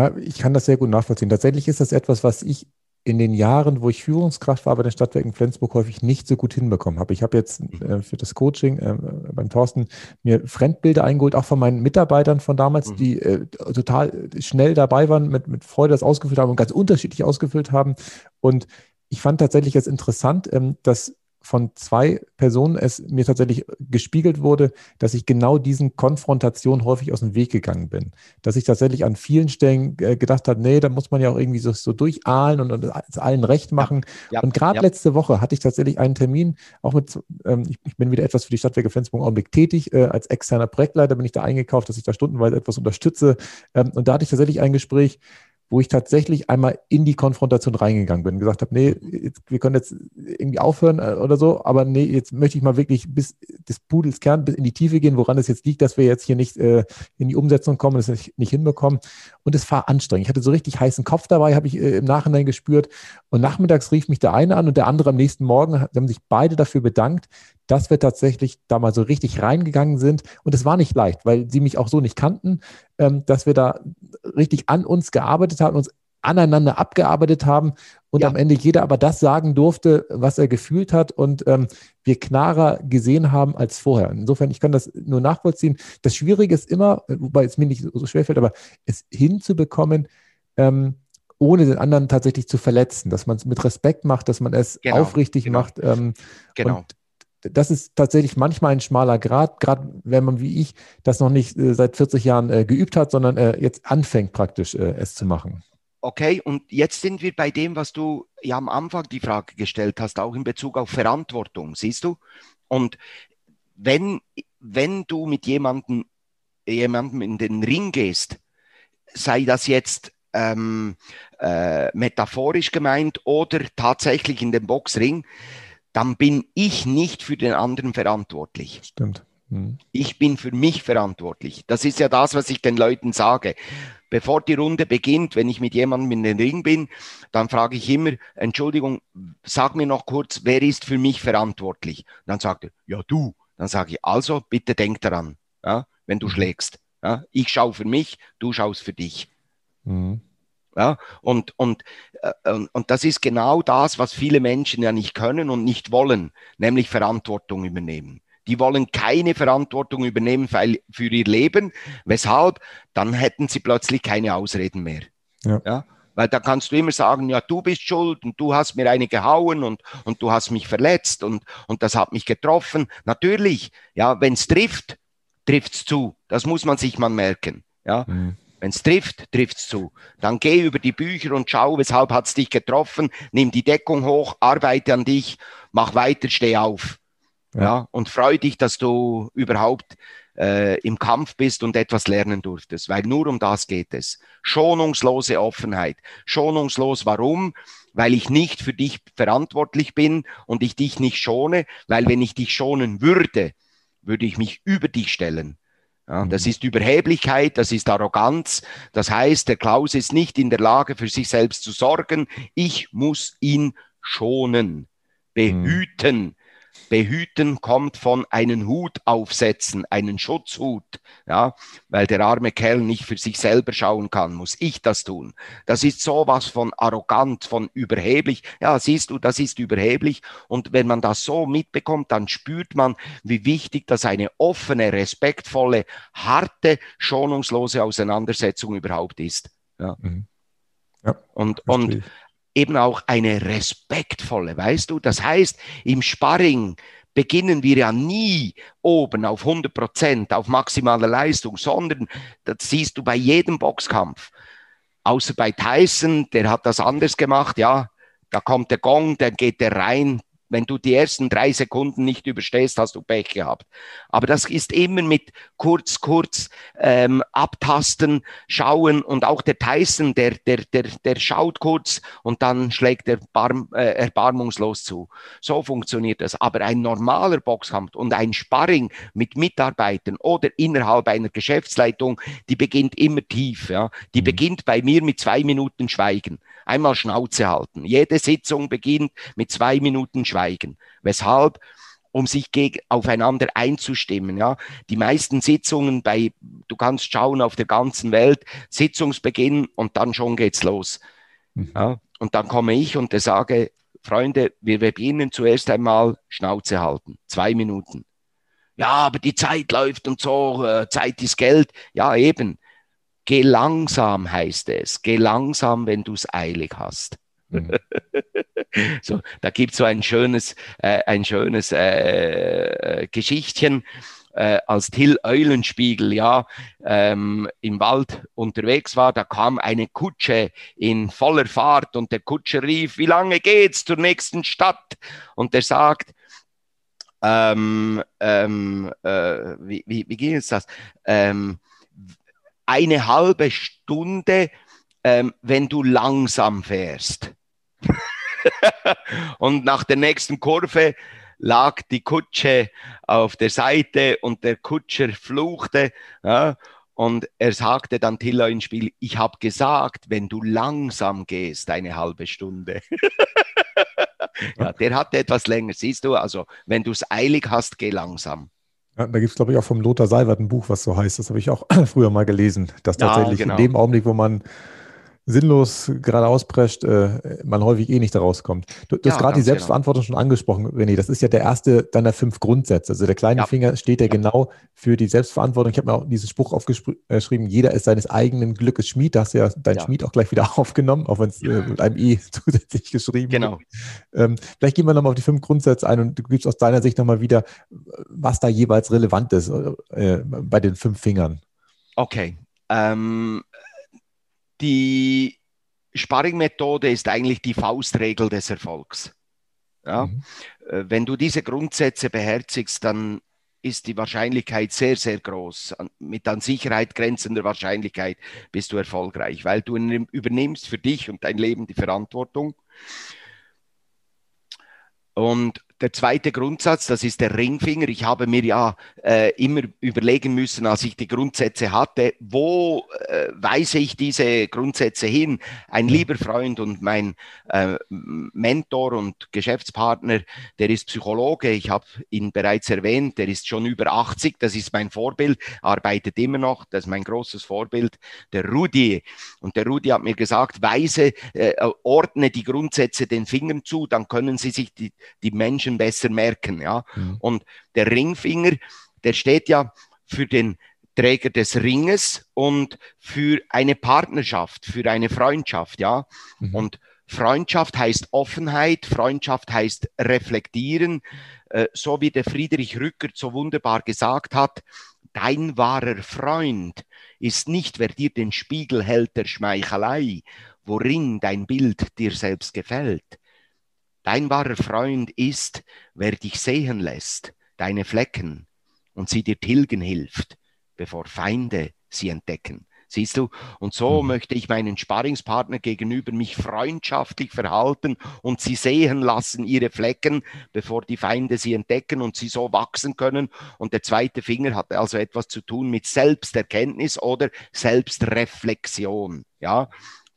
Ja, ich kann das sehr gut nachvollziehen. Tatsächlich ist das etwas, was ich in den Jahren, wo ich Führungskraft war bei den Stadtwerken Flensburg, häufig nicht so gut hinbekommen habe. Ich habe jetzt mhm. äh, für das Coaching äh, beim Thorsten mir Fremdbilder eingeholt, auch von meinen Mitarbeitern von damals, mhm. die äh, total schnell dabei waren, mit, mit Freude das ausgefüllt haben und ganz unterschiedlich ausgefüllt haben. Und ich fand tatsächlich jetzt interessant, ähm, dass von zwei Personen es mir tatsächlich gespiegelt wurde, dass ich genau diesen Konfrontationen häufig aus dem Weg gegangen bin. Dass ich tatsächlich an vielen Stellen äh, gedacht habe, nee, da muss man ja auch irgendwie so, so durchahlen und, und es allen recht machen. Ja, ja, und gerade ja. letzte Woche hatte ich tatsächlich einen Termin, auch mit, ähm, ich, ich, bin wieder etwas für die Stadtwerke Flensburg Augenblick tätig, äh, als externer Projektleiter bin ich da eingekauft, dass ich da stundenweise etwas unterstütze. Ähm, und da hatte ich tatsächlich ein Gespräch, wo ich tatsächlich einmal in die Konfrontation reingegangen bin und gesagt habe, nee, jetzt, wir können jetzt irgendwie aufhören äh, oder so, aber nee, jetzt möchte ich mal wirklich bis des Pudels Kern, bis in die Tiefe gehen, woran es jetzt liegt, dass wir jetzt hier nicht äh, in die Umsetzung kommen, das nicht, nicht hinbekommen. Und es war anstrengend. Ich hatte so richtig heißen Kopf dabei, habe ich äh, im Nachhinein gespürt. Und nachmittags rief mich der eine an und der andere am nächsten Morgen, haben sich beide dafür bedankt, dass wir tatsächlich da mal so richtig reingegangen sind. Und es war nicht leicht, weil sie mich auch so nicht kannten, ähm, dass wir da richtig an uns gearbeitet haben, uns aneinander abgearbeitet haben und ja. am Ende jeder aber das sagen durfte, was er gefühlt hat und ähm, wir klarer gesehen haben als vorher. Insofern, ich kann das nur nachvollziehen. Das Schwierige ist immer, wobei es mir nicht so schwer fällt, aber es hinzubekommen, ähm, ohne den anderen tatsächlich zu verletzen, dass man es mit Respekt macht, dass man es genau, aufrichtig genau. macht. Ähm, genau. Und das ist tatsächlich manchmal ein schmaler Grad, gerade wenn man wie ich das noch nicht äh, seit 40 Jahren äh, geübt hat, sondern äh, jetzt anfängt praktisch äh, es zu machen. Okay, und jetzt sind wir bei dem, was du ja am Anfang die Frage gestellt hast, auch in Bezug auf Verantwortung, siehst du? Und wenn, wenn du mit jemandem, jemandem in den Ring gehst, sei das jetzt ähm, äh, metaphorisch gemeint oder tatsächlich in den Boxring, dann bin ich nicht für den anderen verantwortlich. Stimmt. Hm. Ich bin für mich verantwortlich. Das ist ja das, was ich den Leuten sage. Bevor die Runde beginnt, wenn ich mit jemandem in den Ring bin, dann frage ich immer, Entschuldigung, sag mir noch kurz, wer ist für mich verantwortlich? Dann sagt er, ja du. Dann sage ich, also bitte denk daran, ja, wenn du mhm. schlägst. Ja, ich schaue für mich, du schaust für dich. Mhm. Ja, und, und, und das ist genau das, was viele Menschen ja nicht können und nicht wollen, nämlich Verantwortung übernehmen. Die wollen keine Verantwortung übernehmen für, für ihr Leben. Weshalb? Dann hätten sie plötzlich keine Ausreden mehr. Ja. ja. Weil da kannst du immer sagen, ja, du bist schuld und du hast mir eine gehauen und, und du hast mich verletzt und, und das hat mich getroffen. Natürlich, ja, wenn es trifft, trifft es zu. Das muss man sich mal merken. Ja. Mhm. Wenn es trifft, trifft es zu. Dann geh über die Bücher und schau, weshalb hat es dich getroffen. Nimm die Deckung hoch, arbeite an dich, mach weiter, steh auf. Ja. ja und freu dich, dass du überhaupt äh, im Kampf bist und etwas lernen durftest, weil nur um das geht es. Schonungslose Offenheit. Schonungslos, warum? Weil ich nicht für dich verantwortlich bin und ich dich nicht schone, weil wenn ich dich schonen würde, würde ich mich über dich stellen. Ja, das mhm. ist Überheblichkeit, das ist Arroganz. Das heißt, der Klaus ist nicht in der Lage, für sich selbst zu sorgen. Ich muss ihn schonen, behüten, Behüten kommt von einen Hut aufsetzen, einen Schutzhut, ja, weil der arme Kerl nicht für sich selber schauen kann, muss ich das tun. Das ist sowas von arrogant, von überheblich. Ja, siehst du, das ist überheblich. Und wenn man das so mitbekommt, dann spürt man, wie wichtig das eine offene, respektvolle, harte, schonungslose Auseinandersetzung überhaupt ist. Ja. Mhm. Ja, und, und eben auch eine respektvolle, weißt du? Das heißt, im Sparring beginnen wir ja nie oben auf 100 Prozent, auf maximale Leistung, sondern das siehst du bei jedem Boxkampf. Außer bei Tyson, der hat das anders gemacht, ja. Da kommt der Gong, dann geht der rein, wenn du die ersten drei Sekunden nicht überstehst, hast du Pech gehabt. Aber das ist immer mit kurz, kurz ähm, abtasten, schauen und auch der Tyson, der, der, der, der schaut kurz und dann schlägt er barm, äh, erbarmungslos zu. So funktioniert das. Aber ein normaler Boxkampf und ein Sparring mit Mitarbeitern oder innerhalb einer Geschäftsleitung, die beginnt immer tief. Ja? Die mhm. beginnt bei mir mit zwei Minuten Schweigen einmal Schnauze halten. Jede Sitzung beginnt mit zwei Minuten Schweigen. Weshalb? um sich gegen, aufeinander einzustimmen. Ja, die meisten Sitzungen bei, du kannst schauen auf der ganzen Welt, Sitzungsbeginn und dann schon geht's los. Mhm. Ja, und dann komme ich und sage, Freunde, wir beginnen zuerst einmal Schnauze halten, zwei Minuten. Ja, aber die Zeit läuft und so, äh, Zeit ist Geld. Ja, eben. Geh langsam heißt es. Geh langsam, wenn du es eilig hast. Mhm. so, da gibt es so ein schönes, äh, ein schönes äh, Geschichtchen. Äh, als Till Eulenspiegel ja ähm, im Wald unterwegs war, da kam eine Kutsche in voller Fahrt und der Kutscher rief, wie lange geht's zur nächsten Stadt? Und er sagt, ähm, ähm, äh, wie, wie, wie ging es das? Ähm, eine halbe Stunde, ähm, wenn du langsam fährst. und nach der nächsten Kurve lag die Kutsche auf der Seite und der Kutscher fluchte. Ja, und er sagte dann Tilla ins Spiel, ich habe gesagt, wenn du langsam gehst, eine halbe Stunde. ja, der hatte etwas länger, siehst du, also wenn du es eilig hast, geh langsam. Ja, da gibt es, glaube ich, auch vom Lothar Seiwert ein Buch, was so heißt. Das habe ich auch früher mal gelesen, dass tatsächlich ja, genau. in dem Augenblick, wo man sinnlos geradeaus prescht, äh, man häufig eh nicht da rauskommt. Du, du ja, hast gerade die genau. Selbstverantwortung genau. schon angesprochen, René. Das ist ja der erste deiner fünf Grundsätze. Also der kleine ja. Finger steht ja genau für die Selbstverantwortung. Ich habe mir auch diesen Spruch aufgeschrieben, jeder ist seines eigenen Glückes Schmied. Da hast du ja dein ja. Schmied auch gleich wieder aufgenommen, auch wenn es äh, mit einem E zusätzlich geschrieben genau. Ähm, vielleicht gehen wir nochmal auf die fünf Grundsätze ein und du gibst aus deiner Sicht nochmal wieder, was da jeweils relevant ist äh, bei den fünf Fingern. Okay. Ähm, die Sparring-Methode ist eigentlich die Faustregel des Erfolgs. Ja? Mhm. Äh, wenn du diese Grundsätze beherzigst, dann ist die Wahrscheinlichkeit sehr, sehr groß. Mit an Sicherheit grenzender Wahrscheinlichkeit bist du erfolgreich, weil du übernimmst für dich und dein Leben die Verantwortung. Und der zweite Grundsatz, das ist der Ringfinger. Ich habe mir ja äh, immer überlegen müssen, als ich die Grundsätze hatte, wo äh, weise ich diese Grundsätze hin? Ein lieber Freund und mein äh, Mentor und Geschäftspartner, der ist Psychologe. Ich habe ihn bereits erwähnt. Der ist schon über 80. Das ist mein Vorbild, arbeitet immer noch. Das ist mein großes Vorbild, der Rudi. Und der Rudi hat mir gesagt, weise, äh, ordne die Grundsätze den Fingern zu, dann können sie sich die, die Menschen Menschen besser merken. Ja? Mhm. Und der Ringfinger, der steht ja für den Träger des Ringes und für eine Partnerschaft, für eine Freundschaft, ja. Mhm. Und Freundschaft heißt Offenheit, Freundschaft heißt reflektieren, äh, so wie der Friedrich Rückert so wunderbar gesagt hat, dein wahrer Freund ist nicht, wer dir den Spiegel hält der Schmeichelei, worin dein Bild dir selbst gefällt, Dein wahrer Freund ist, wer dich sehen lässt, deine Flecken, und sie dir tilgen hilft, bevor Feinde sie entdecken. Siehst du? Und so mhm. möchte ich meinen Sparringspartner gegenüber mich freundschaftlich verhalten und sie sehen lassen, ihre Flecken, bevor die Feinde sie entdecken und sie so wachsen können. Und der zweite Finger hat also etwas zu tun mit Selbsterkenntnis oder Selbstreflexion. Ja,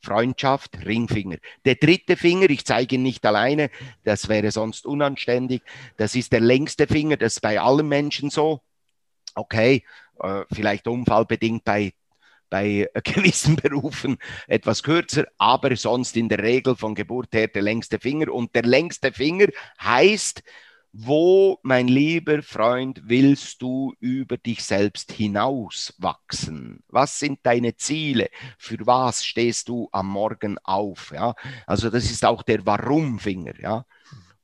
Freundschaft, Ringfinger. Der dritte Finger, ich zeige ihn nicht alleine, das wäre sonst unanständig. Das ist der längste Finger, das ist bei allen Menschen so. Okay, äh, vielleicht unfallbedingt bei bei gewissen Berufen etwas kürzer, aber sonst in der Regel von Geburt her der längste Finger. Und der längste Finger heißt, wo, mein lieber Freund, willst du über dich selbst hinaus wachsen? Was sind deine Ziele? Für was stehst du am Morgen auf? Ja, also das ist auch der Warum-Finger. Ja,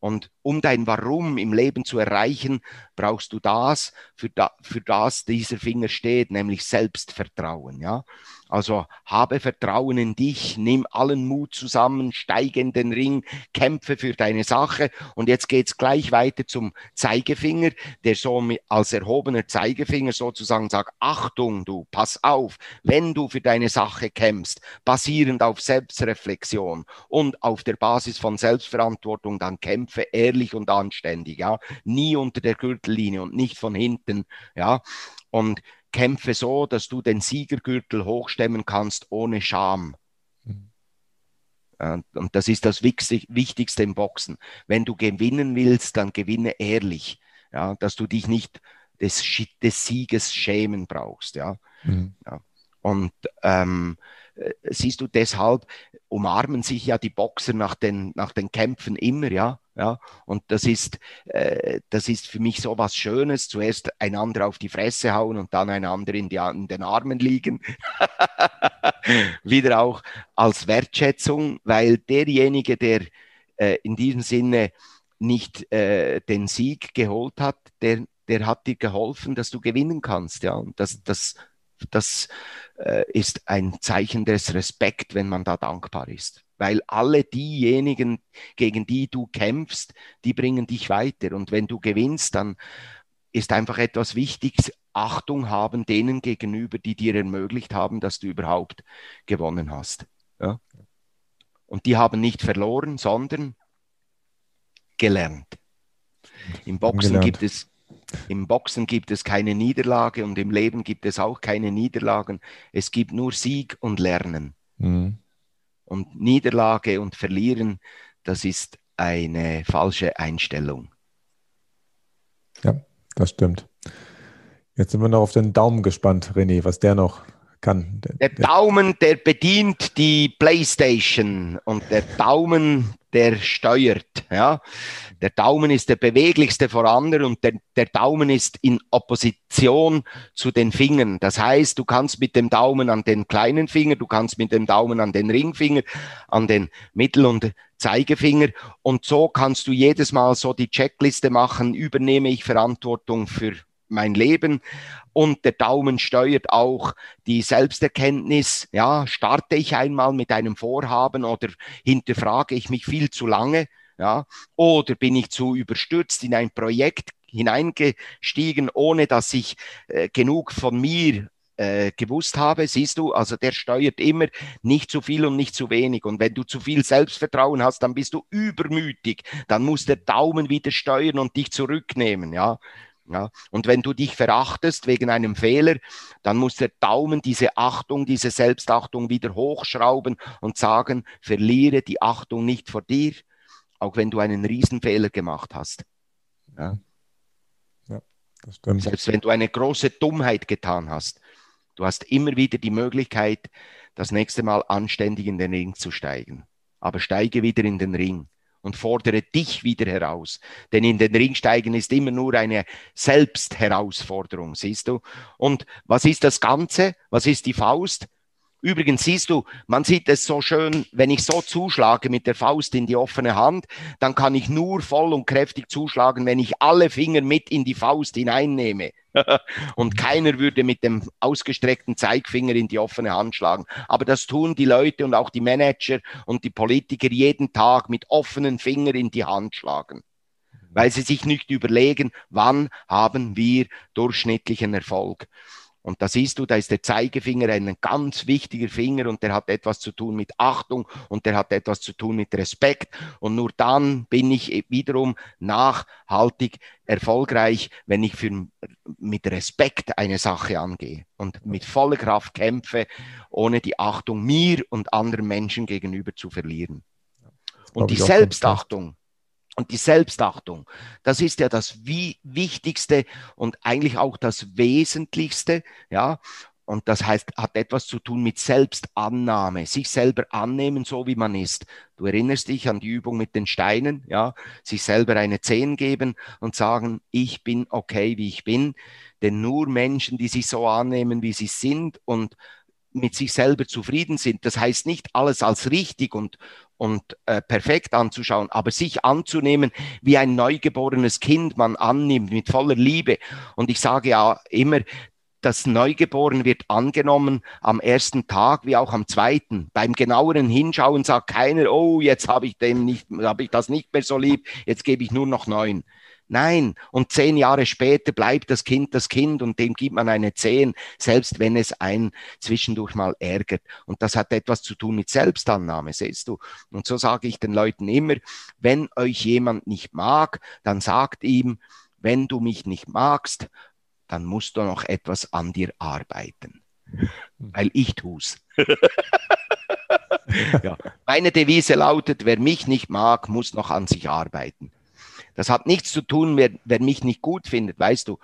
und um dein Warum im Leben zu erreichen, brauchst du das, für, da, für das dieser Finger steht, nämlich Selbstvertrauen. Ja, also habe Vertrauen in dich, nimm allen Mut zusammen, steige in den Ring, kämpfe für deine Sache. Und jetzt geht's gleich weiter zum Zeigefinger, der so als erhobener Zeigefinger sozusagen sagt, Achtung, du, pass auf, wenn du für deine Sache kämpfst, basierend auf Selbstreflexion und auf der Basis von Selbstverantwortung, dann kämpfe ehrlich und anständig, ja, nie unter der Gürtellinie und nicht von hinten, ja. Und kämpfe so, dass du den Siegergürtel hochstemmen kannst ohne Scham. Mhm. Und das ist das Wichtigste im Boxen. Wenn du gewinnen willst, dann gewinne ehrlich. ja, dass du dich nicht des, des Sieges schämen brauchst. Ja. Mhm. ja. Und ähm, äh, siehst du, deshalb umarmen sich ja die Boxer nach den, nach den Kämpfen immer, ja. Ja, und das ist, äh, das ist für mich so was Schönes. Zuerst einander auf die Fresse hauen und dann einander in, die, in den Armen liegen. Wieder auch als Wertschätzung, weil derjenige, der äh, in diesem Sinne nicht äh, den Sieg geholt hat, der, der hat dir geholfen, dass du gewinnen kannst. Ja, und das, das, das äh, ist ein Zeichen des Respekt, wenn man da dankbar ist. Weil alle diejenigen, gegen die du kämpfst, die bringen dich weiter. Und wenn du gewinnst, dann ist einfach etwas wichtig, Achtung haben denen gegenüber, die dir ermöglicht haben, dass du überhaupt gewonnen hast. Ja? Und die haben nicht verloren, sondern gelernt. Im Boxen gelernt. gibt es im Boxen gibt es keine Niederlage und im Leben gibt es auch keine Niederlagen. Es gibt nur Sieg und Lernen. Mhm. Und Niederlage und Verlieren, das ist eine falsche Einstellung. Ja, das stimmt. Jetzt sind wir noch auf den Daumen gespannt, René, was der noch kann. Der, der Daumen, der bedient die PlayStation und der Daumen, der steuert. Ja? Der Daumen ist der beweglichste vorander und der, der Daumen ist in Opposition zu den Fingern. Das heißt, du kannst mit dem Daumen an den kleinen Finger, du kannst mit dem Daumen an den Ringfinger, an den Mittel- und Zeigefinger und so kannst du jedes Mal so die Checkliste machen, übernehme ich Verantwortung für mein Leben und der Daumen steuert auch die Selbsterkenntnis. Ja, starte ich einmal mit einem Vorhaben oder hinterfrage ich mich viel zu lange? Ja, oder bin ich zu überstürzt in ein Projekt hineingestiegen, ohne dass ich äh, genug von mir äh, gewusst habe, siehst du, also der steuert immer nicht zu viel und nicht zu wenig. Und wenn du zu viel Selbstvertrauen hast, dann bist du übermütig. Dann muss der Daumen wieder steuern und dich zurücknehmen, ja. Ja, und wenn du dich verachtest wegen einem Fehler, dann muss der Daumen diese Achtung, diese Selbstachtung wieder hochschrauben und sagen, verliere die Achtung nicht vor dir, auch wenn du einen Riesenfehler gemacht hast. Ja. ja, das stimmt. Selbst wenn du eine große Dummheit getan hast, du hast immer wieder die Möglichkeit, das nächste Mal anständig in den Ring zu steigen. Aber steige wieder in den Ring und fordere dich wieder heraus. Denn in den Ring steigen ist immer nur eine Selbstherausforderung, siehst du? Und was ist das Ganze? Was ist die Faust? Übrigens siehst du, man sieht es so schön, wenn ich so zuschlage mit der Faust in die offene Hand, dann kann ich nur voll und kräftig zuschlagen, wenn ich alle Finger mit in die Faust hineinnehme. und keiner würde mit dem ausgestreckten Zeigfinger in die offene Hand schlagen. Aber das tun die Leute und auch die Manager und die Politiker jeden Tag mit offenen Fingern in die Hand schlagen weil sie sich nicht überlegen, wann haben wir durchschnittlichen Erfolg. Und da siehst du, da ist der Zeigefinger ein ganz wichtiger Finger und der hat etwas zu tun mit Achtung und der hat etwas zu tun mit Respekt. Und nur dann bin ich wiederum nachhaltig erfolgreich, wenn ich für, mit Respekt eine Sache angehe und mit voller Kraft kämpfe, ohne die Achtung mir und anderen Menschen gegenüber zu verlieren. Und die Selbstachtung, und die Selbstachtung, das ist ja das Wichtigste und eigentlich auch das Wesentlichste, ja. Und das heißt, hat etwas zu tun mit Selbstannahme, sich selber annehmen, so wie man ist. Du erinnerst dich an die Übung mit den Steinen, ja, sich selber eine Zehn geben und sagen, ich bin okay, wie ich bin. Denn nur Menschen, die sich so annehmen, wie sie sind und mit sich selber zufrieden sind. Das heißt nicht alles als richtig und, und äh, perfekt anzuschauen, aber sich anzunehmen, wie ein neugeborenes Kind man annimmt, mit voller Liebe. Und ich sage ja immer, das Neugeboren wird angenommen am ersten Tag wie auch am zweiten. Beim genaueren Hinschauen sagt keiner, oh, jetzt habe ich habe ich das nicht mehr so lieb, jetzt gebe ich nur noch neun. Nein, und zehn Jahre später bleibt das Kind das Kind und dem gibt man eine Zehn, selbst wenn es einen zwischendurch mal ärgert. Und das hat etwas zu tun mit Selbstannahme, siehst du. Und so sage ich den Leuten immer, wenn euch jemand nicht mag, dann sagt ihm, wenn du mich nicht magst, dann musst du noch etwas an dir arbeiten. Weil ich tu's. ja. Meine Devise lautet, wer mich nicht mag, muss noch an sich arbeiten. Das hat nichts zu tun, wer, wer mich nicht gut findet, weißt du.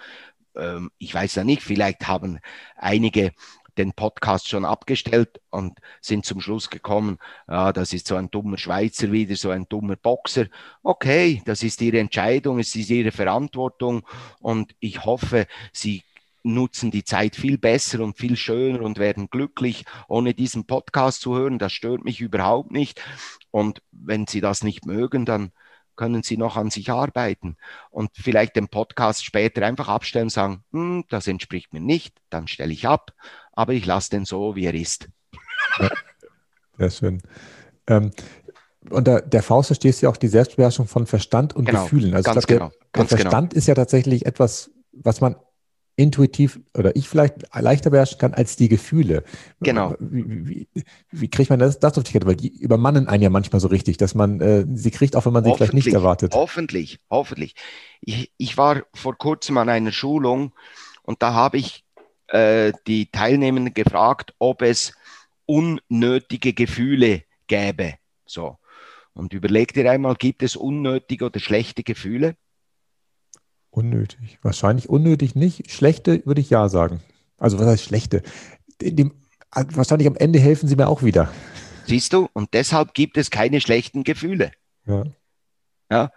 Ähm, ich weiß ja nicht, vielleicht haben einige den Podcast schon abgestellt und sind zum Schluss gekommen, ja, das ist so ein dummer Schweizer wieder, so ein dummer Boxer. Okay, das ist ihre Entscheidung, es ist ihre Verantwortung und ich hoffe, sie nutzen die Zeit viel besser und viel schöner und werden glücklich, ohne diesen Podcast zu hören. Das stört mich überhaupt nicht. Und wenn Sie das nicht mögen, dann können Sie noch an sich arbeiten und vielleicht den Podcast später einfach abstellen und sagen, hm, das entspricht mir nicht, dann stelle ich ab, aber ich lasse den so, wie er ist. Ja, sehr schön. Ähm, unter der Faust verstehst du ja auch die Selbstbeherrschung von Verstand und genau, Gefühlen. Also ganz glaub, genau, der, ganz der genau. Verstand genau. ist ja tatsächlich etwas, was man intuitiv oder ich vielleicht leichter beherrschen kann als die Gefühle. Genau. Wie, wie, wie kriegt man das, das auf die Kette? Weil die übermannen einen ja manchmal so richtig, dass man äh, sie kriegt, auch wenn man sie vielleicht nicht erwartet. Hoffentlich, hoffentlich. Ich, ich war vor kurzem an einer Schulung und da habe ich äh, die Teilnehmenden gefragt, ob es unnötige Gefühle gäbe. So. Und überleg dir einmal, gibt es unnötige oder schlechte Gefühle? Unnötig. Wahrscheinlich unnötig nicht. Schlechte würde ich ja sagen. Also was heißt schlechte? Dem, wahrscheinlich am Ende helfen sie mir auch wieder. Siehst du? Und deshalb gibt es keine schlechten Gefühle. Ja. ja.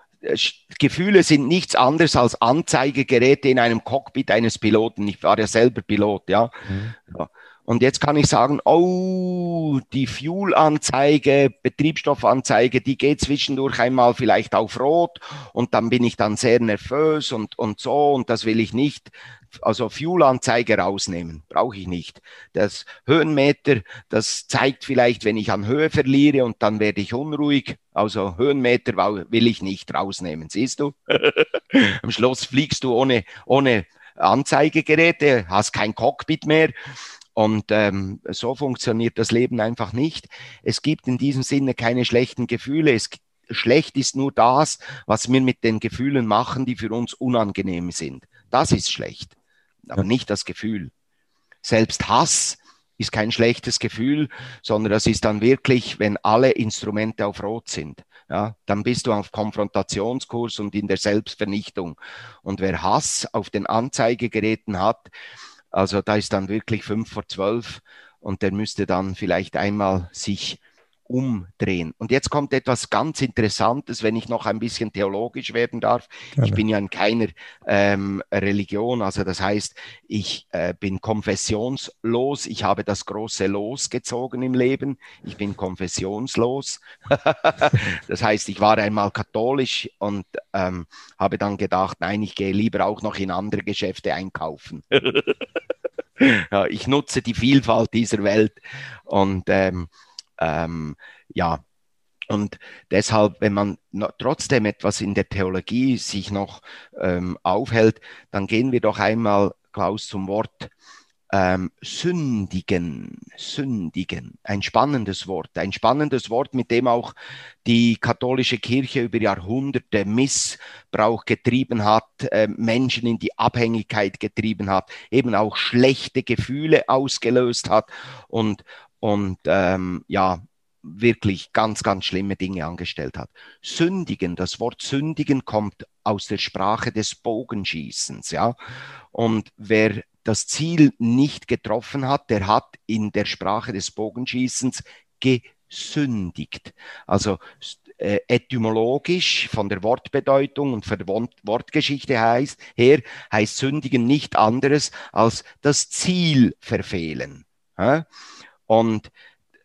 Gefühle sind nichts anderes als Anzeigegeräte in einem Cockpit eines Piloten. Ich war ja selber Pilot, ja. Mhm. ja. Und jetzt kann ich sagen, oh, die Fuel-Anzeige, Betriebsstoffanzeige, die geht zwischendurch einmal vielleicht auf Rot und dann bin ich dann sehr nervös und, und so und das will ich nicht. Also Fuel-Anzeige rausnehmen, brauche ich nicht. Das Höhenmeter, das zeigt vielleicht, wenn ich an Höhe verliere und dann werde ich unruhig. Also Höhenmeter will ich nicht rausnehmen, siehst du? Am Schluss fliegst du ohne, ohne Anzeigegeräte, hast kein Cockpit mehr und ähm, so funktioniert das Leben einfach nicht. Es gibt in diesem Sinne keine schlechten Gefühle. Es, schlecht ist nur das, was wir mit den Gefühlen machen, die für uns unangenehm sind. Das ist schlecht, aber nicht das Gefühl. Selbst Hass ist kein schlechtes Gefühl, sondern das ist dann wirklich, wenn alle Instrumente auf Rot sind. Ja, dann bist du auf Konfrontationskurs und in der Selbstvernichtung. Und wer Hass auf den Anzeigegeräten hat, also da ist dann wirklich fünf vor zwölf und der müsste dann vielleicht einmal sich umdrehen. Und jetzt kommt etwas ganz Interessantes, wenn ich noch ein bisschen theologisch werden darf. Gerne. Ich bin ja in keiner ähm, Religion, also das heißt, ich äh, bin konfessionslos, ich habe das große Los gezogen im Leben, ich bin konfessionslos. das heißt, ich war einmal katholisch und ähm, habe dann gedacht, nein, ich gehe lieber auch noch in andere Geschäfte einkaufen. ja, ich nutze die Vielfalt dieser Welt und ähm, ähm, ja, und deshalb, wenn man trotzdem etwas in der Theologie sich noch ähm, aufhält, dann gehen wir doch einmal, Klaus, zum Wort ähm, sündigen, sündigen. Ein spannendes Wort, ein spannendes Wort, mit dem auch die katholische Kirche über Jahrhunderte Missbrauch getrieben hat, äh, Menschen in die Abhängigkeit getrieben hat, eben auch schlechte Gefühle ausgelöst hat und, und ähm, ja, wirklich ganz, ganz schlimme Dinge angestellt hat. Sündigen, das Wort sündigen kommt aus der Sprache des Bogenschießens, ja. Und wer das Ziel nicht getroffen hat, der hat in der Sprache des Bogenschießens gesündigt. Also äh, etymologisch von der Wortbedeutung und von der Wortgeschichte heißt, her heißt sündigen nicht anderes als das Ziel verfehlen. Ja? Und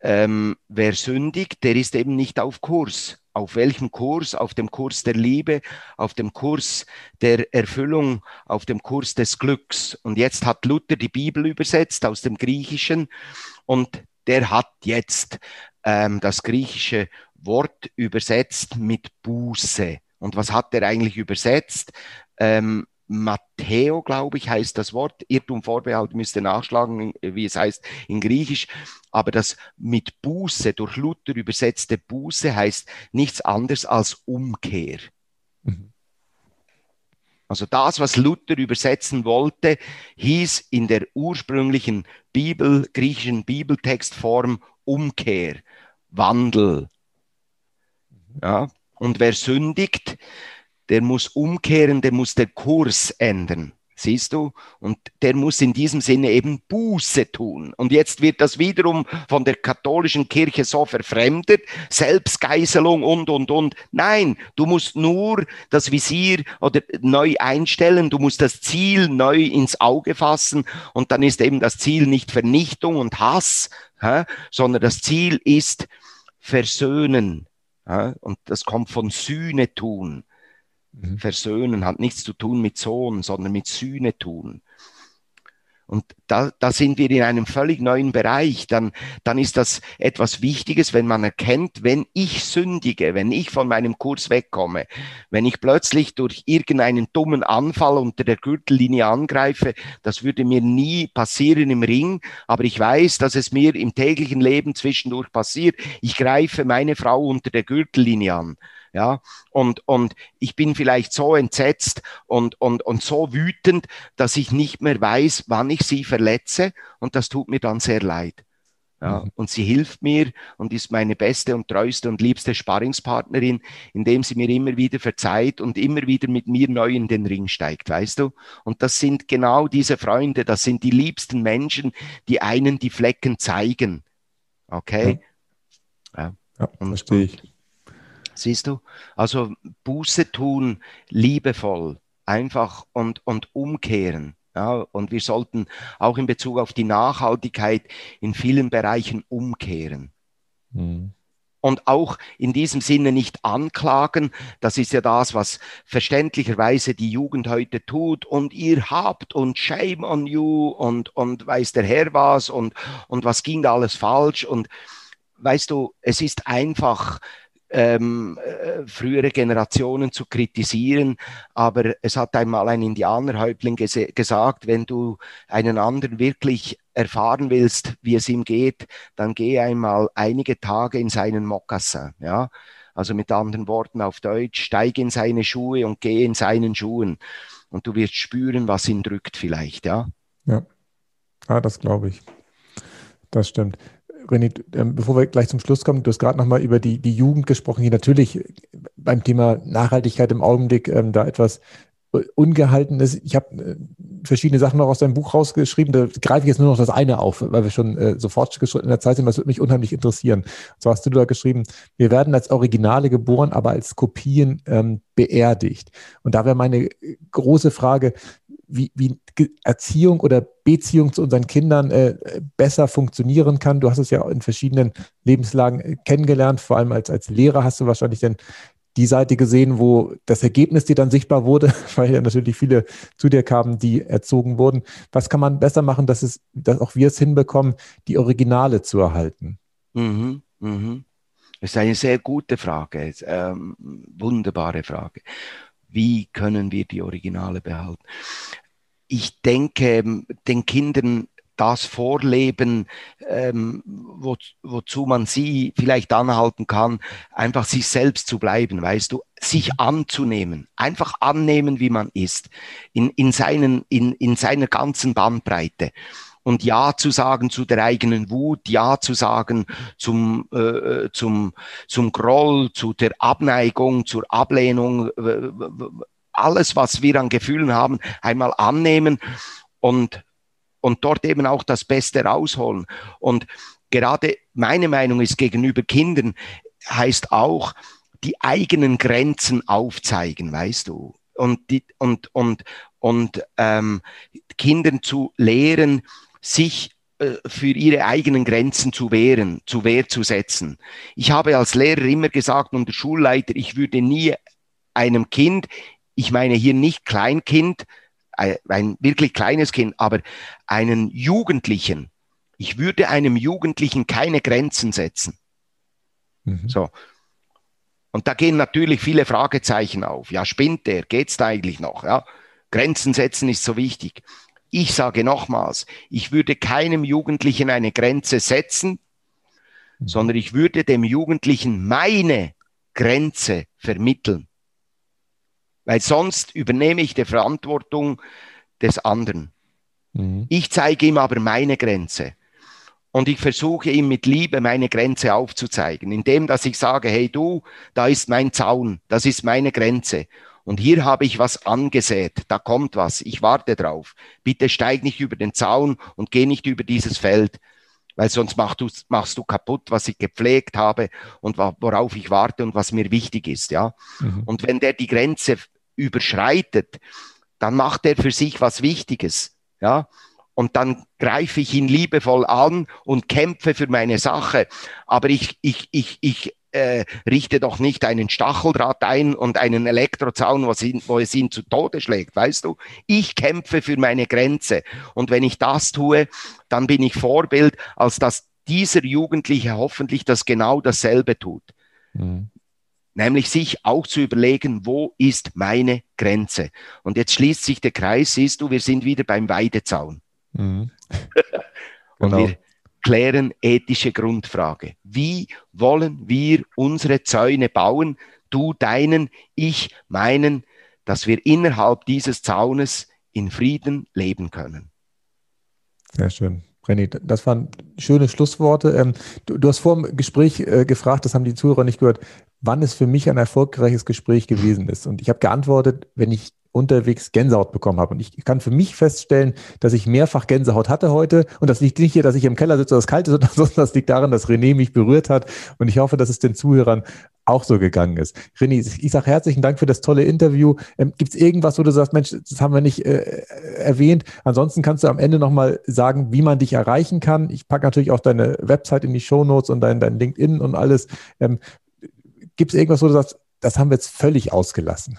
ähm, wer sündigt, der ist eben nicht auf Kurs. Auf welchem Kurs? Auf dem Kurs der Liebe, auf dem Kurs der Erfüllung, auf dem Kurs des Glücks. Und jetzt hat Luther die Bibel übersetzt aus dem Griechischen und der hat jetzt ähm, das griechische Wort übersetzt mit Buße. Und was hat er eigentlich übersetzt? Ähm, Matteo, glaube ich, heißt das Wort. Irrtum Vorbehalt müsste nachschlagen, wie es heißt in Griechisch. Aber das mit Buße, durch Luther übersetzte Buße heißt nichts anderes als Umkehr. Mhm. Also das, was Luther übersetzen wollte, hieß in der ursprünglichen Bibel, griechischen Bibeltextform Umkehr, Wandel. Mhm. Ja, und wer sündigt, der muss umkehren, der muss den Kurs ändern. Siehst du? Und der muss in diesem Sinne eben Buße tun. Und jetzt wird das wiederum von der katholischen Kirche so verfremdet, Selbstgeißelung und, und, und. Nein, du musst nur das Visier oder neu einstellen, du musst das Ziel neu ins Auge fassen und dann ist eben das Ziel nicht Vernichtung und Hass, hä, sondern das Ziel ist Versöhnen. Hä, und das kommt von Sühne tun. Mhm. Versöhnen hat nichts zu tun mit Sohn, sondern mit Sühne tun. Und da, da sind wir in einem völlig neuen Bereich. Dann, dann ist das etwas Wichtiges, wenn man erkennt, wenn ich sündige, wenn ich von meinem Kurs wegkomme, wenn ich plötzlich durch irgendeinen dummen Anfall unter der Gürtellinie angreife, das würde mir nie passieren im Ring, aber ich weiß, dass es mir im täglichen Leben zwischendurch passiert. Ich greife meine Frau unter der Gürtellinie an. Ja, und, und ich bin vielleicht so entsetzt und, und, und so wütend, dass ich nicht mehr weiß, wann ich sie verletze. Und das tut mir dann sehr leid. Ja, mhm. Und sie hilft mir und ist meine beste und treueste und liebste Sparringspartnerin, indem sie mir immer wieder verzeiht und immer wieder mit mir neu in den Ring steigt, weißt du? Und das sind genau diese Freunde, das sind die liebsten Menschen, die einen die Flecken zeigen. Okay? Ja, ja. ja verstehe ich. Siehst du? Also Buße tun, liebevoll, einfach und, und umkehren. Ja, und wir sollten auch in Bezug auf die Nachhaltigkeit in vielen Bereichen umkehren. Mhm. Und auch in diesem Sinne nicht anklagen. Das ist ja das, was verständlicherweise die Jugend heute tut. Und ihr habt und shame on you und, und weiß der Herr was und, und was ging da alles falsch. Und weißt du, es ist einfach ähm, äh, frühere Generationen zu kritisieren. Aber es hat einmal ein Indianerhäuptling ges gesagt, wenn du einen anderen wirklich erfahren willst, wie es ihm geht, dann geh einmal einige Tage in seinen Mokassin. Ja? Also mit anderen Worten auf Deutsch, steig in seine Schuhe und geh in seinen Schuhen. Und du wirst spüren, was ihn drückt vielleicht, ja. Ja, ah, das glaube ich. Das stimmt. René, ähm, bevor wir gleich zum Schluss kommen, du hast gerade nochmal über die, die Jugend gesprochen, die natürlich beim Thema Nachhaltigkeit im Augenblick ähm, da etwas ungehalten ist. Ich habe äh, verschiedene Sachen noch aus deinem Buch rausgeschrieben. Da greife ich jetzt nur noch das eine auf, weil wir schon äh, so fortgeschritten in der Zeit sind. Das würde mich unheimlich interessieren. Zwar hast du da geschrieben, wir werden als Originale geboren, aber als Kopien ähm, beerdigt. Und da wäre meine große Frage, wie, wie Erziehung oder Beziehung zu unseren Kindern äh, besser funktionieren kann. Du hast es ja in verschiedenen Lebenslagen äh, kennengelernt, vor allem als, als Lehrer hast du wahrscheinlich dann die Seite gesehen, wo das Ergebnis dir dann sichtbar wurde, weil ja natürlich viele zu dir kamen, die erzogen wurden. Was kann man besser machen, dass, es, dass auch wir es hinbekommen, die Originale zu erhalten? Mhm, mhm. Das ist eine sehr gute Frage, ähm, wunderbare Frage. Wie können wir die Originale behalten? Ich denke, den Kindern das vorleben, ähm, wo, wozu man sie vielleicht anhalten kann, einfach sich selbst zu bleiben, weißt du, sich anzunehmen, einfach annehmen, wie man ist, in, in, seinen, in, in seiner ganzen Bandbreite. Und Ja zu sagen zu der eigenen Wut, Ja zu sagen zum, äh, zum, zum Groll, zu der Abneigung, zur Ablehnung, alles, was wir an Gefühlen haben, einmal annehmen und, und dort eben auch das Beste rausholen. Und gerade meine Meinung ist gegenüber Kindern, heißt auch, die eigenen Grenzen aufzeigen, weißt du? Und, die, und, und, und ähm, Kindern zu lehren, sich äh, für ihre eigenen Grenzen zu wehren, zu Wehr zu setzen. Ich habe als Lehrer immer gesagt und der Schulleiter, ich würde nie einem Kind, ich meine hier nicht Kleinkind, ein wirklich kleines Kind, aber einen Jugendlichen, ich würde einem Jugendlichen keine Grenzen setzen. Mhm. So. Und da gehen natürlich viele Fragezeichen auf. Ja, spinnt der? Geht's da eigentlich noch? Ja, Grenzen setzen ist so wichtig. Ich sage nochmals, ich würde keinem Jugendlichen eine Grenze setzen, mhm. sondern ich würde dem Jugendlichen meine Grenze vermitteln. Weil sonst übernehme ich die Verantwortung des anderen. Mhm. Ich zeige ihm aber meine Grenze. Und ich versuche ihm mit Liebe meine Grenze aufzuzeigen, indem dass ich sage, hey du, da ist mein Zaun, das ist meine Grenze. Und hier habe ich was angesät. Da kommt was. Ich warte drauf. Bitte steig nicht über den Zaun und geh nicht über dieses Feld, weil sonst machst du, machst du kaputt, was ich gepflegt habe und worauf ich warte und was mir wichtig ist, ja. Mhm. Und wenn der die Grenze überschreitet, dann macht er für sich was Wichtiges, ja. Und dann greife ich ihn liebevoll an und kämpfe für meine Sache. Aber ich, ich, ich, ich äh, richte doch nicht einen Stacheldraht ein und einen Elektrozaun, was ihn, wo es ihn zu Tode schlägt, weißt du? Ich kämpfe für meine Grenze. Und wenn ich das tue, dann bin ich Vorbild, als dass dieser Jugendliche hoffentlich das genau dasselbe tut. Mhm. Nämlich sich auch zu überlegen, wo ist meine Grenze? Und jetzt schließt sich der Kreis, siehst du, wir sind wieder beim Weidezaun. Mhm. und genau. wir klären ethische Grundfrage. Wie wollen wir unsere Zäune bauen? Du deinen, ich meinen, dass wir innerhalb dieses Zaunes in Frieden leben können. Sehr schön. René, das waren schöne Schlussworte. Ähm, du, du, hast vor dem Gespräch äh, gefragt, das haben die Zuhörer nicht gehört, wann es für mich ein erfolgreiches Gespräch gewesen ist. Und ich habe geantwortet, wenn ich unterwegs Gänsehaut bekommen habe. Und ich kann für mich feststellen, dass ich mehrfach Gänsehaut hatte heute. Und das liegt nicht hier, dass ich im Keller sitze oder es kalt ist, sondern das liegt daran, dass René mich berührt hat. Und ich hoffe, dass es den Zuhörern auch so gegangen ist. René, ich sage herzlichen Dank für das tolle Interview. Ähm, Gibt es irgendwas, wo du sagst, Mensch, das haben wir nicht äh, erwähnt? Ansonsten kannst du am Ende nochmal sagen, wie man dich erreichen kann. Ich packe natürlich auch deine Website in die Show Notes und dein, dein LinkedIn und alles. Ähm, Gibt es irgendwas, wo du sagst, das haben wir jetzt völlig ausgelassen?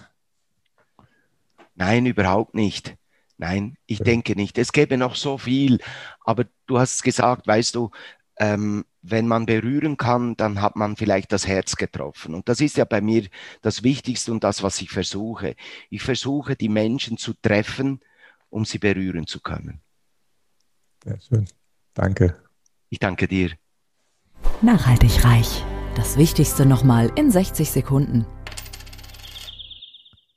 Nein, überhaupt nicht. Nein, ich denke nicht. Es gäbe noch so viel, aber du hast gesagt, weißt du, ähm, wenn man berühren kann, dann hat man vielleicht das Herz getroffen. Und das ist ja bei mir das Wichtigste und das, was ich versuche. Ich versuche, die Menschen zu treffen, um sie berühren zu können. Sehr schön. Danke. Ich danke dir. Nachhaltig reich. Das Wichtigste nochmal in 60 Sekunden.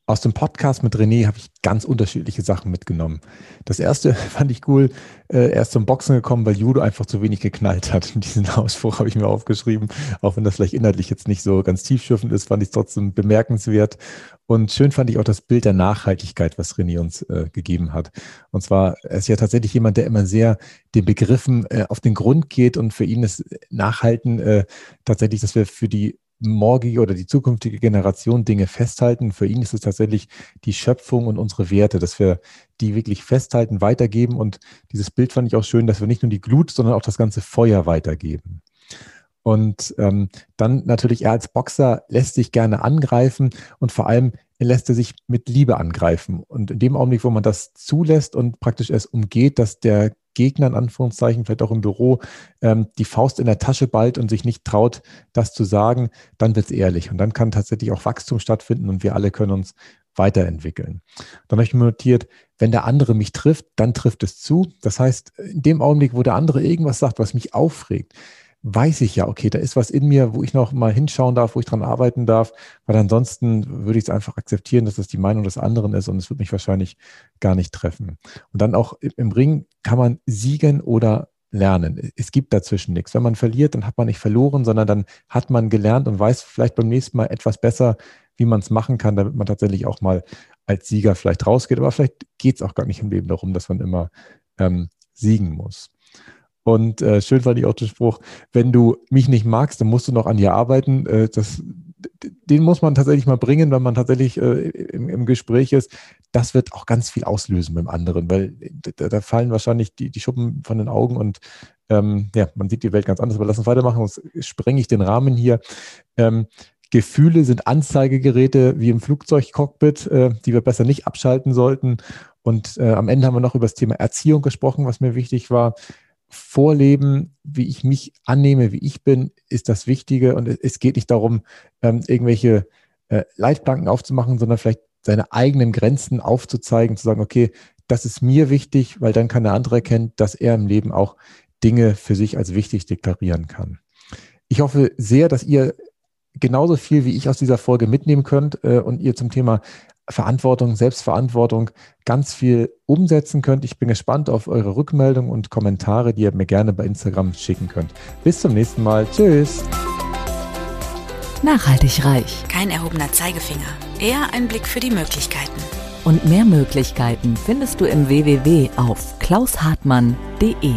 Aus dem Podcast mit René habe ich ganz unterschiedliche Sachen mitgenommen. Das erste fand ich cool. Äh, er ist zum Boxen gekommen, weil Judo einfach zu wenig geknallt hat. Diesen Ausspruch habe ich mir aufgeschrieben. Auch wenn das vielleicht inhaltlich jetzt nicht so ganz tiefschürfend ist, fand ich es trotzdem bemerkenswert. Und schön fand ich auch das Bild der Nachhaltigkeit, was René uns äh, gegeben hat. Und zwar, er ist ja tatsächlich jemand, der immer sehr den Begriffen äh, auf den Grund geht und für ihn ist Nachhalten äh, tatsächlich, dass wir für die morgige oder die zukünftige Generation Dinge festhalten. Für ihn ist es tatsächlich die Schöpfung und unsere Werte, dass wir die wirklich festhalten, weitergeben. Und dieses Bild fand ich auch schön, dass wir nicht nur die Glut, sondern auch das ganze Feuer weitergeben. Und ähm, dann natürlich, er als Boxer lässt sich gerne angreifen und vor allem lässt er sich mit Liebe angreifen. Und in dem Augenblick, wo man das zulässt und praktisch es umgeht, dass der Gegner, in Anführungszeichen, vielleicht auch im Büro, ähm, die Faust in der Tasche ballt und sich nicht traut, das zu sagen, dann wird es ehrlich. Und dann kann tatsächlich auch Wachstum stattfinden und wir alle können uns weiterentwickeln. Dann habe ich mir notiert, wenn der andere mich trifft, dann trifft es zu. Das heißt, in dem Augenblick, wo der andere irgendwas sagt, was mich aufregt, weiß ich ja, okay, da ist was in mir, wo ich noch mal hinschauen darf, wo ich dran arbeiten darf, weil ansonsten würde ich es einfach akzeptieren, dass das die Meinung des anderen ist und es wird mich wahrscheinlich gar nicht treffen. Und dann auch im Ring kann man siegen oder lernen. Es gibt dazwischen nichts. Wenn man verliert, dann hat man nicht verloren, sondern dann hat man gelernt und weiß vielleicht beim nächsten Mal etwas besser, wie man es machen kann, damit man tatsächlich auch mal als Sieger vielleicht rausgeht. Aber vielleicht geht es auch gar nicht im Leben darum, dass man immer ähm, siegen muss. Und äh, schön fand ich auch den Spruch, wenn du mich nicht magst, dann musst du noch an dir arbeiten. Äh, das, den muss man tatsächlich mal bringen, wenn man tatsächlich äh, im, im, Gespräch ist. Das wird auch ganz viel auslösen beim anderen, weil da, da fallen wahrscheinlich die, die Schuppen von den Augen und ähm, ja, man sieht die Welt ganz anders. Aber lass uns weitermachen, sonst sprenge ich den Rahmen hier. Ähm, Gefühle sind Anzeigegeräte wie im Flugzeugcockpit, äh, die wir besser nicht abschalten sollten. Und äh, am Ende haben wir noch über das Thema Erziehung gesprochen, was mir wichtig war vorleben, wie ich mich annehme, wie ich bin, ist das Wichtige. Und es geht nicht darum, ähm, irgendwelche äh, Leitplanken aufzumachen, sondern vielleicht seine eigenen Grenzen aufzuzeigen, zu sagen, okay, das ist mir wichtig, weil dann kann der andere erkennen, dass er im Leben auch Dinge für sich als wichtig deklarieren kann. Ich hoffe sehr, dass ihr genauso viel wie ich aus dieser Folge mitnehmen könnt äh, und ihr zum Thema Verantwortung, Selbstverantwortung ganz viel umsetzen könnt. Ich bin gespannt auf eure Rückmeldungen und Kommentare, die ihr mir gerne bei Instagram schicken könnt. Bis zum nächsten Mal. Tschüss. Nachhaltig reich. Kein erhobener Zeigefinger. Eher ein Blick für die Möglichkeiten. Und mehr Möglichkeiten findest du im www auf klaushartmann.de.